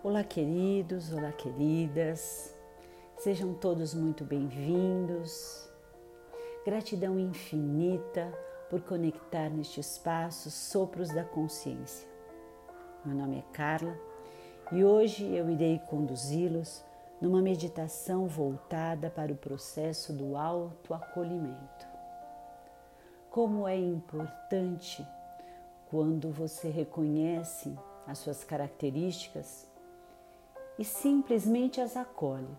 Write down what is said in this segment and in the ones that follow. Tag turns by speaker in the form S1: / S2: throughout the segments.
S1: Olá, queridos, olá, queridas, sejam todos muito bem-vindos. Gratidão infinita por conectar neste espaço Sopros da Consciência. Meu nome é Carla e hoje eu irei conduzi-los numa meditação voltada para o processo do autoacolhimento. Como é importante quando você reconhece as suas características e simplesmente as acolhe,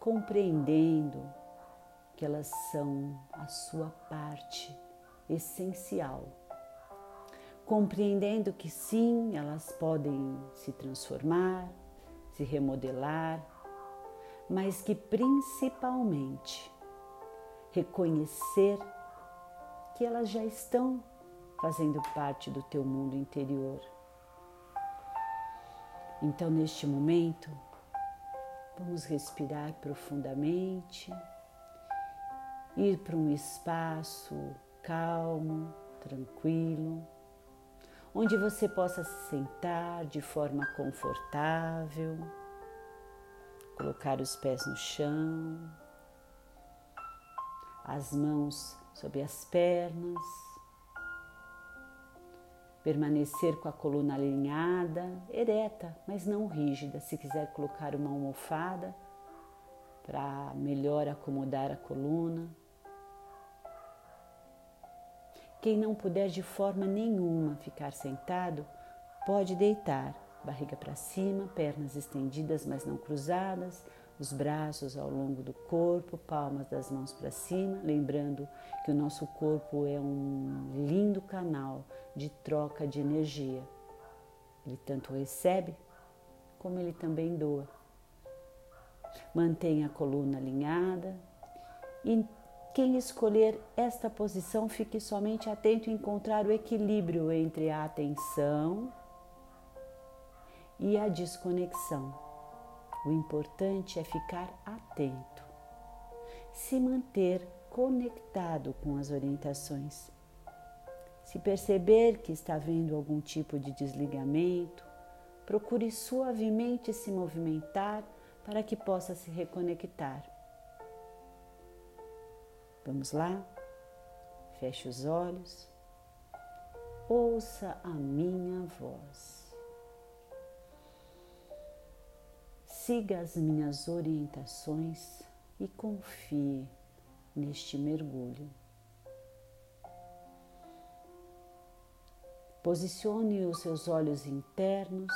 S1: compreendendo que elas são a sua parte essencial. Compreendendo que sim, elas podem se transformar, se remodelar, mas que principalmente reconhecer que elas já estão fazendo parte do teu mundo interior então, neste momento, vamos respirar profundamente, ir para um espaço calmo, tranquilo, onde você possa se sentar de forma confortável, colocar os pés no chão, as mãos sobre as pernas Permanecer com a coluna alinhada, ereta, mas não rígida. Se quiser colocar uma almofada para melhor acomodar a coluna. Quem não puder de forma nenhuma ficar sentado, pode deitar, barriga para cima, pernas estendidas, mas não cruzadas, os braços ao longo do corpo, palmas das mãos para cima, lembrando que o nosso corpo é um lindo canal de troca de energia. Ele tanto recebe como ele também doa. Mantenha a coluna alinhada e quem escolher esta posição fique somente atento a encontrar o equilíbrio entre a atenção e a desconexão. O importante é ficar atento, se manter conectado com as orientações. Se perceber que está havendo algum tipo de desligamento, procure suavemente se movimentar para que possa se reconectar. Vamos lá? Feche os olhos. Ouça a minha voz. Siga as minhas orientações e confie neste mergulho. Posicione os seus olhos internos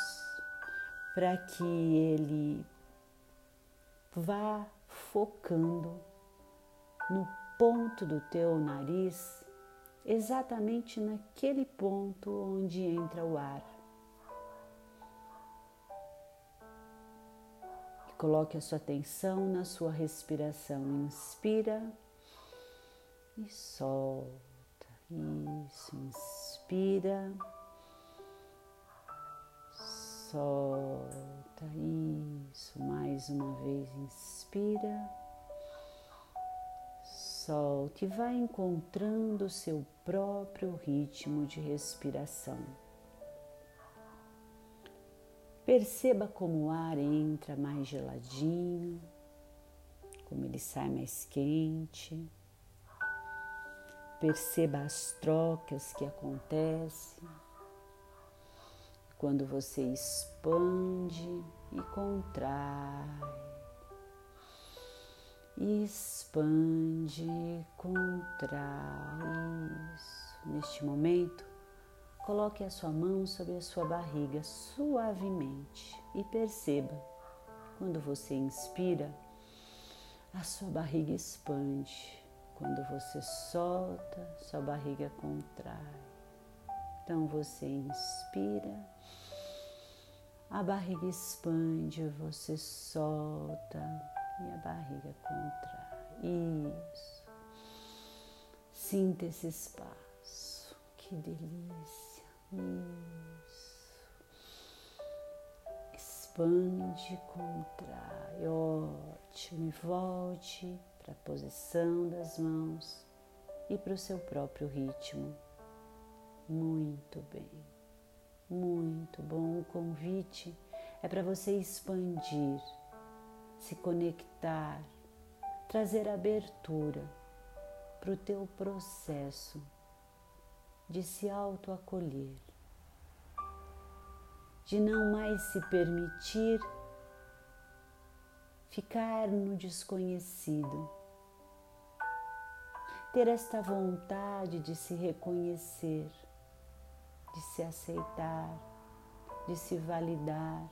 S1: para que ele vá focando no ponto do teu nariz, exatamente naquele ponto onde entra o ar. Coloque a sua atenção na sua respiração. Inspira e solta. Isso, inspira, solta. Isso, mais uma vez, inspira, solte e vai encontrando o seu próprio ritmo de respiração. Perceba como o ar entra mais geladinho, como ele sai mais quente. Perceba as trocas que acontecem quando você expande e contrai. Expande e contrai. Isso. Neste momento, Coloque a sua mão sobre a sua barriga suavemente e perceba, quando você inspira, a sua barriga expande. Quando você solta, sua barriga contrai. Então você inspira, a barriga expande, você solta e a barriga contrai. Isso. Sinta esse espaço. Que delícia. Isso. Expande, contrai. Ótimo. E volte para a posição das mãos e para o seu próprio ritmo. Muito bem. Muito bom. O convite é para você expandir, se conectar, trazer abertura para o teu processo de se autoacolher, de não mais se permitir ficar no desconhecido, ter esta vontade de se reconhecer, de se aceitar, de se validar.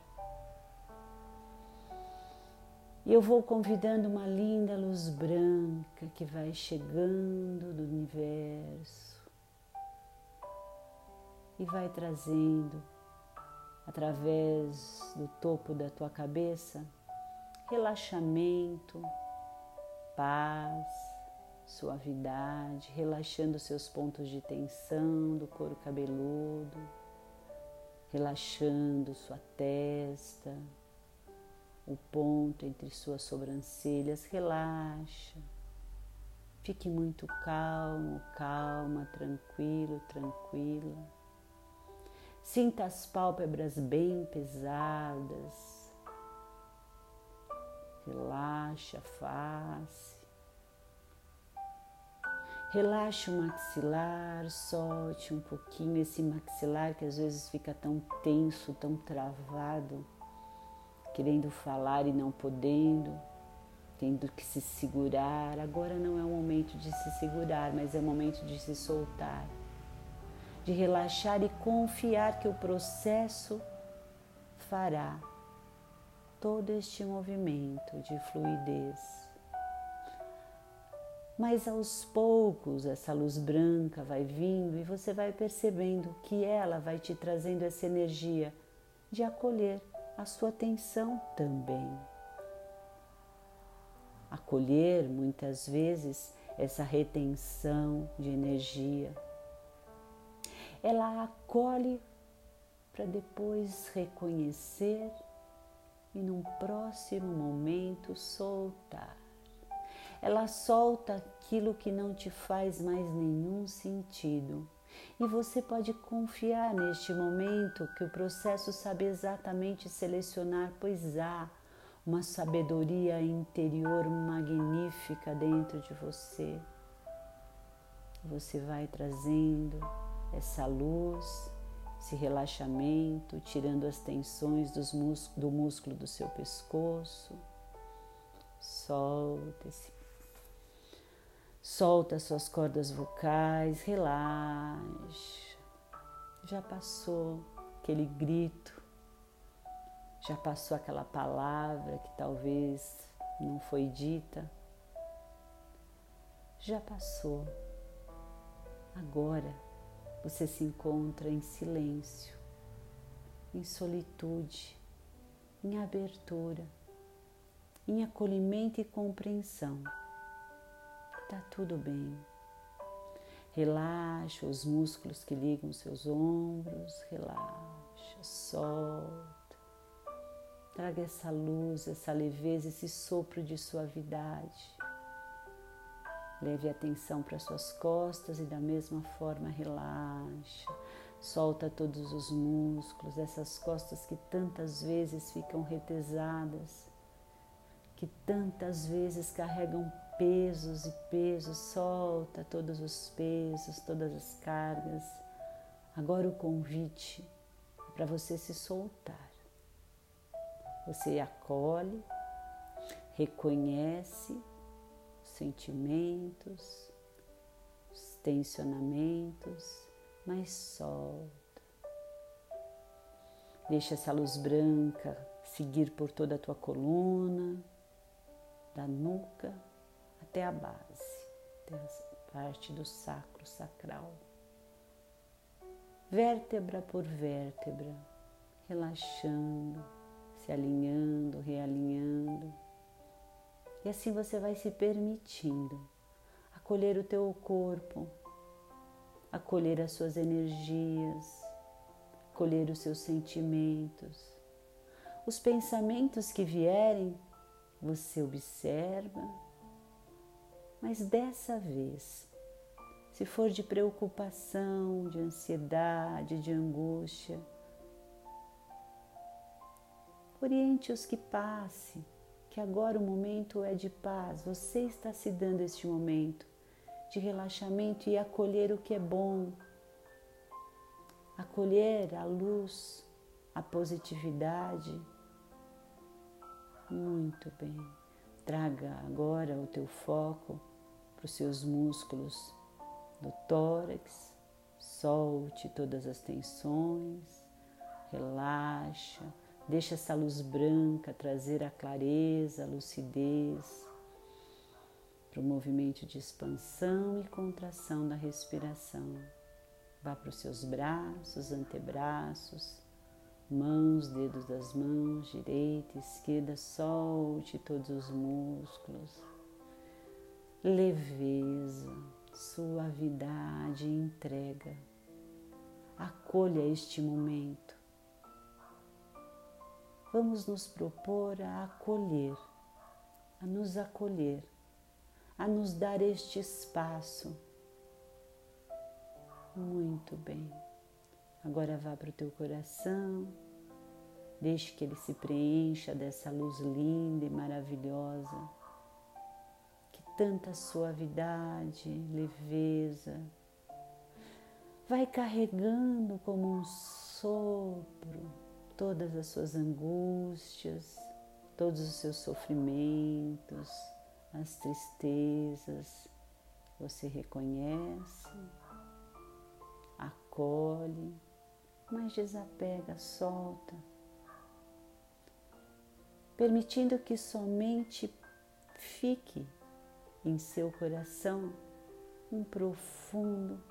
S1: E eu vou convidando uma linda luz branca que vai chegando do universo e vai trazendo através do topo da tua cabeça relaxamento, paz, suavidade, relaxando seus pontos de tensão do couro cabeludo, relaxando sua testa, o ponto entre suas sobrancelhas, relaxa. Fique muito calmo, calma, tranquilo, tranquila. Sinta as pálpebras bem pesadas, Relaxa a face. Relaxa o maxilar, solte um pouquinho esse maxilar que às vezes fica tão tenso, tão travado, querendo falar e não podendo, tendo que se segurar. Agora não é o momento de se segurar, mas é o momento de se soltar, de relaxar e confiar que o processo fará todo este movimento de fluidez. Mas aos poucos essa luz branca vai vindo e você vai percebendo que ela vai te trazendo essa energia de acolher a sua atenção também. Acolher muitas vezes essa retenção de energia. Ela acolhe para depois reconhecer e num próximo momento soltar. Ela solta aquilo que não te faz mais nenhum sentido. E você pode confiar neste momento que o processo sabe exatamente selecionar, pois há uma sabedoria interior magnífica dentro de você. Você vai trazendo essa luz esse relaxamento, tirando as tensões do músculo do seu pescoço. Solta esse Solta suas cordas vocais, relaxa. Já passou aquele grito, já passou aquela palavra que talvez não foi dita. Já passou. Agora você se encontra em silêncio, em solitude, em abertura, em acolhimento e compreensão. Tá tudo bem. Relaxa os músculos que ligam seus ombros, relaxa, solta. Traga essa luz, essa leveza, esse sopro de suavidade Leve atenção para suas costas e da mesma forma relaxa. Solta todos os músculos, essas costas que tantas vezes ficam retesadas, que tantas vezes carregam pesos e pesos. Solta todos os pesos, todas as cargas. Agora o convite é para você se soltar. Você acolhe, reconhece sentimentos, os tensionamentos, mas solta. Deixa essa luz branca seguir por toda a tua coluna, da nuca até a base, até a parte do sacro sacral. Vértebra por vértebra, relaxando, se alinhando, realinhando e assim você vai se permitindo acolher o teu corpo, acolher as suas energias, acolher os seus sentimentos. Os pensamentos que vierem, você observa, mas dessa vez, se for de preocupação, de ansiedade, de angústia, Oriente os que passe, que agora o momento é de paz. Você está se dando este momento de relaxamento e acolher o que é bom, acolher a luz, a positividade. Muito bem. Traga agora o teu foco para os seus músculos do tórax. Solte todas as tensões, relaxa, deixa essa luz branca trazer a clareza, a lucidez para o movimento de expansão e contração da respiração. Vá para os seus braços, antebraços, mãos, dedos das mãos, direita, esquerda, solte todos os músculos, leveza, suavidade entrega. Acolha este momento. Vamos nos propor a acolher, a nos acolher, a nos dar este espaço. Muito bem. Agora vá para o teu coração, deixe que ele se preencha dessa luz linda e maravilhosa, que tanta suavidade, leveza, vai carregando como um sopro todas as suas angústias, todos os seus sofrimentos, as tristezas. Você reconhece, acolhe mas desapega, solta, permitindo que somente fique em seu coração um profundo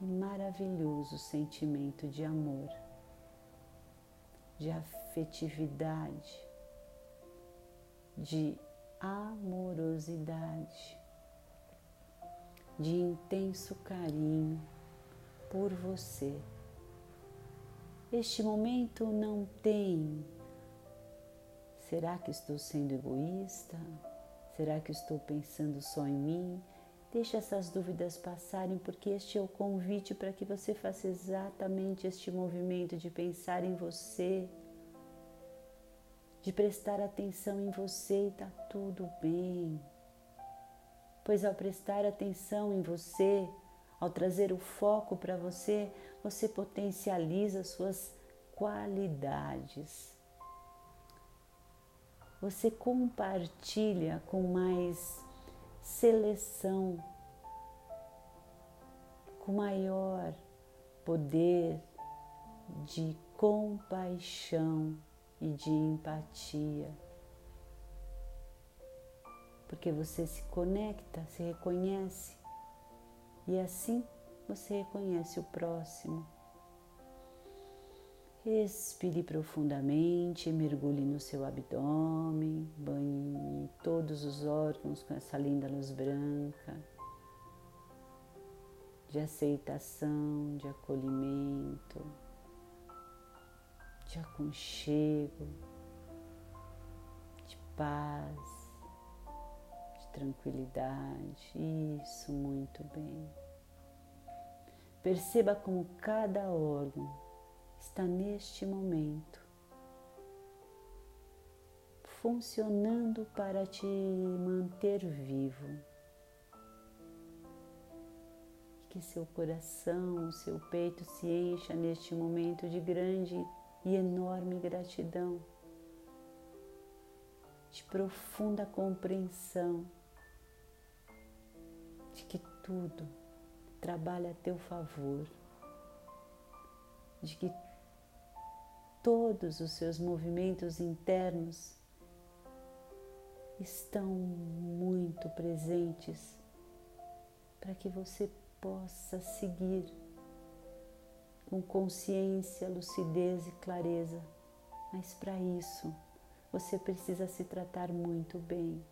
S1: e maravilhoso sentimento de amor, de afetividade, de amorosidade, de intenso carinho por você. Este momento não tem. Será que estou sendo egoísta? Será que estou pensando só em mim? Deixe essas dúvidas passarem, porque este é o convite para que você faça exatamente este movimento de pensar em você, de prestar atenção em você e está tudo bem. Pois ao prestar atenção em você, ao trazer o foco para você, você potencializa suas qualidades. Você compartilha com mais seleção, com maior poder de compaixão e de empatia. Porque você se conecta, se reconhece e assim você reconhece o próximo. Respire profundamente, mergulhe no seu abdômen, banhe todos os órgãos com essa linda luz branca de aceitação, de acolhimento, de aconchego, de paz tranquilidade. Isso, muito bem. Perceba como cada órgão está neste momento funcionando para te manter vivo. Que seu coração, seu peito se encha neste momento de grande e enorme gratidão, de profunda compreensão que tudo trabalha a teu favor, de que todos os seus movimentos internos estão muito presentes para que você possa seguir com consciência, lucidez e clareza. Mas para isso, você precisa se tratar muito bem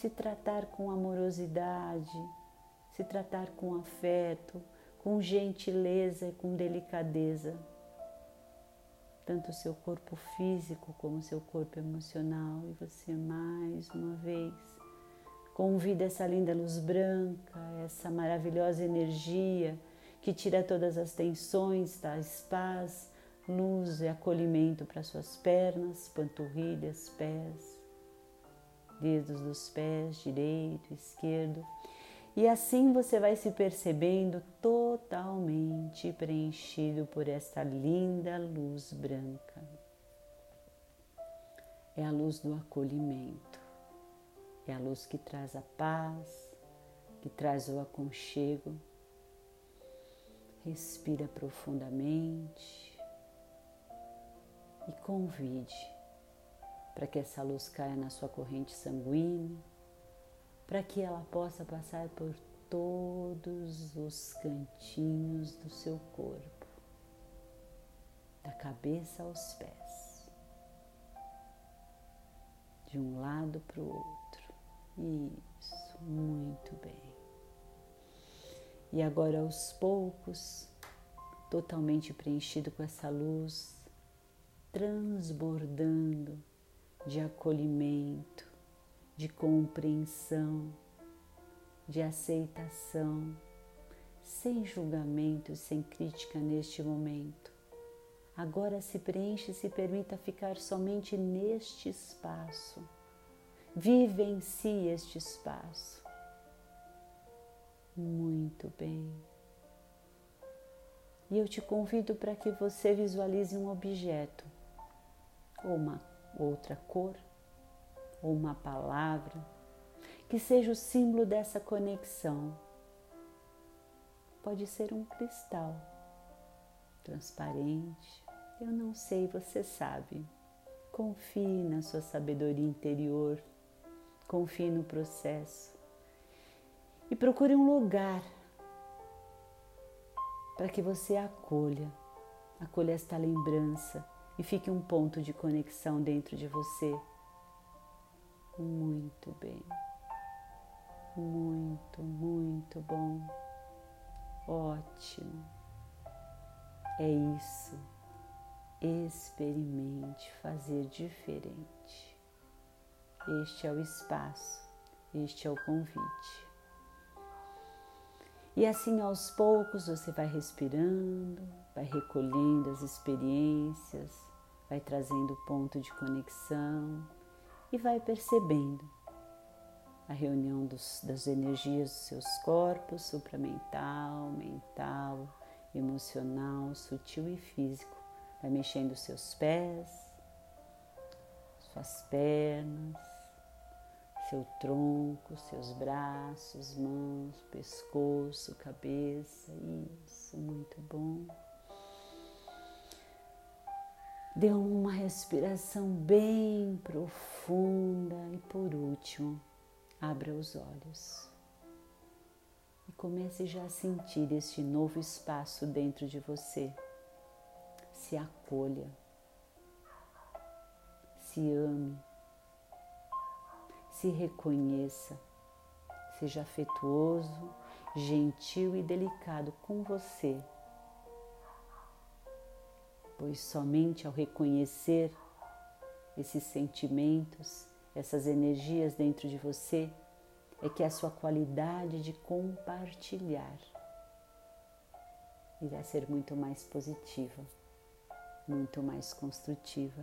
S1: se tratar com amorosidade, se tratar com afeto, com gentileza e com delicadeza. Tanto o seu corpo físico como o seu corpo emocional. E você, mais uma vez, convida essa linda luz branca, essa maravilhosa energia que tira todas as tensões, traz paz, luz e acolhimento para suas pernas, panturrilhas, pés, dedos dos pés, direito, esquerdo. E assim você vai se percebendo totalmente preenchido por esta linda luz branca. É a luz do acolhimento, é a luz que traz a paz, que traz o aconchego. Respira profundamente e convide para que essa luz caia na sua corrente sanguínea, para que ela possa passar por todos os cantinhos do seu corpo, da cabeça aos pés, de um lado para o outro. Isso, muito bem. E agora aos poucos, totalmente preenchido com essa luz, transbordando de acolhimento, de compreensão, de aceitação, sem julgamento, sem crítica neste momento. Agora se preenche e se permita ficar somente neste espaço. Vivencie este espaço. Muito bem. E eu te convido para que você visualize um objeto ou uma outra cor ou uma palavra que seja o símbolo dessa conexão. Pode ser um cristal transparente, eu não sei, você sabe. Confie na sua sabedoria interior, confie no processo e procure um lugar para que você acolha, acolha esta lembrança e fique um ponto de conexão dentro de você. Muito bem. Muito, muito bom. Ótimo. É isso. Experimente fazer diferente. Este é o espaço, este é o convite. E assim aos poucos você vai respirando, vai recolhendo as experiências, vai trazendo ponto de conexão e vai percebendo a reunião dos, das energias dos seus corpos, supramental, mental, emocional, sutil e físico. Vai mexendo os seus pés, suas pernas, seu tronco, seus braços, mãos, pescoço, cabeça. Isso, muito bom. Dê uma respiração bem profunda e por último, abra os olhos. E comece já a sentir este novo espaço dentro de você. Se acolha, se ame, se reconheça, seja afetuoso, gentil e delicado com você pois somente ao reconhecer esses sentimentos, essas energias dentro de você, é que a sua qualidade de compartilhar irá ser muito mais positiva, muito mais construtiva,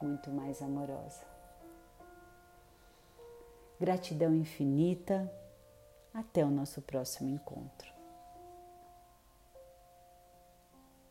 S1: muito mais amorosa. Gratidão infinita. Até o nosso próximo encontro.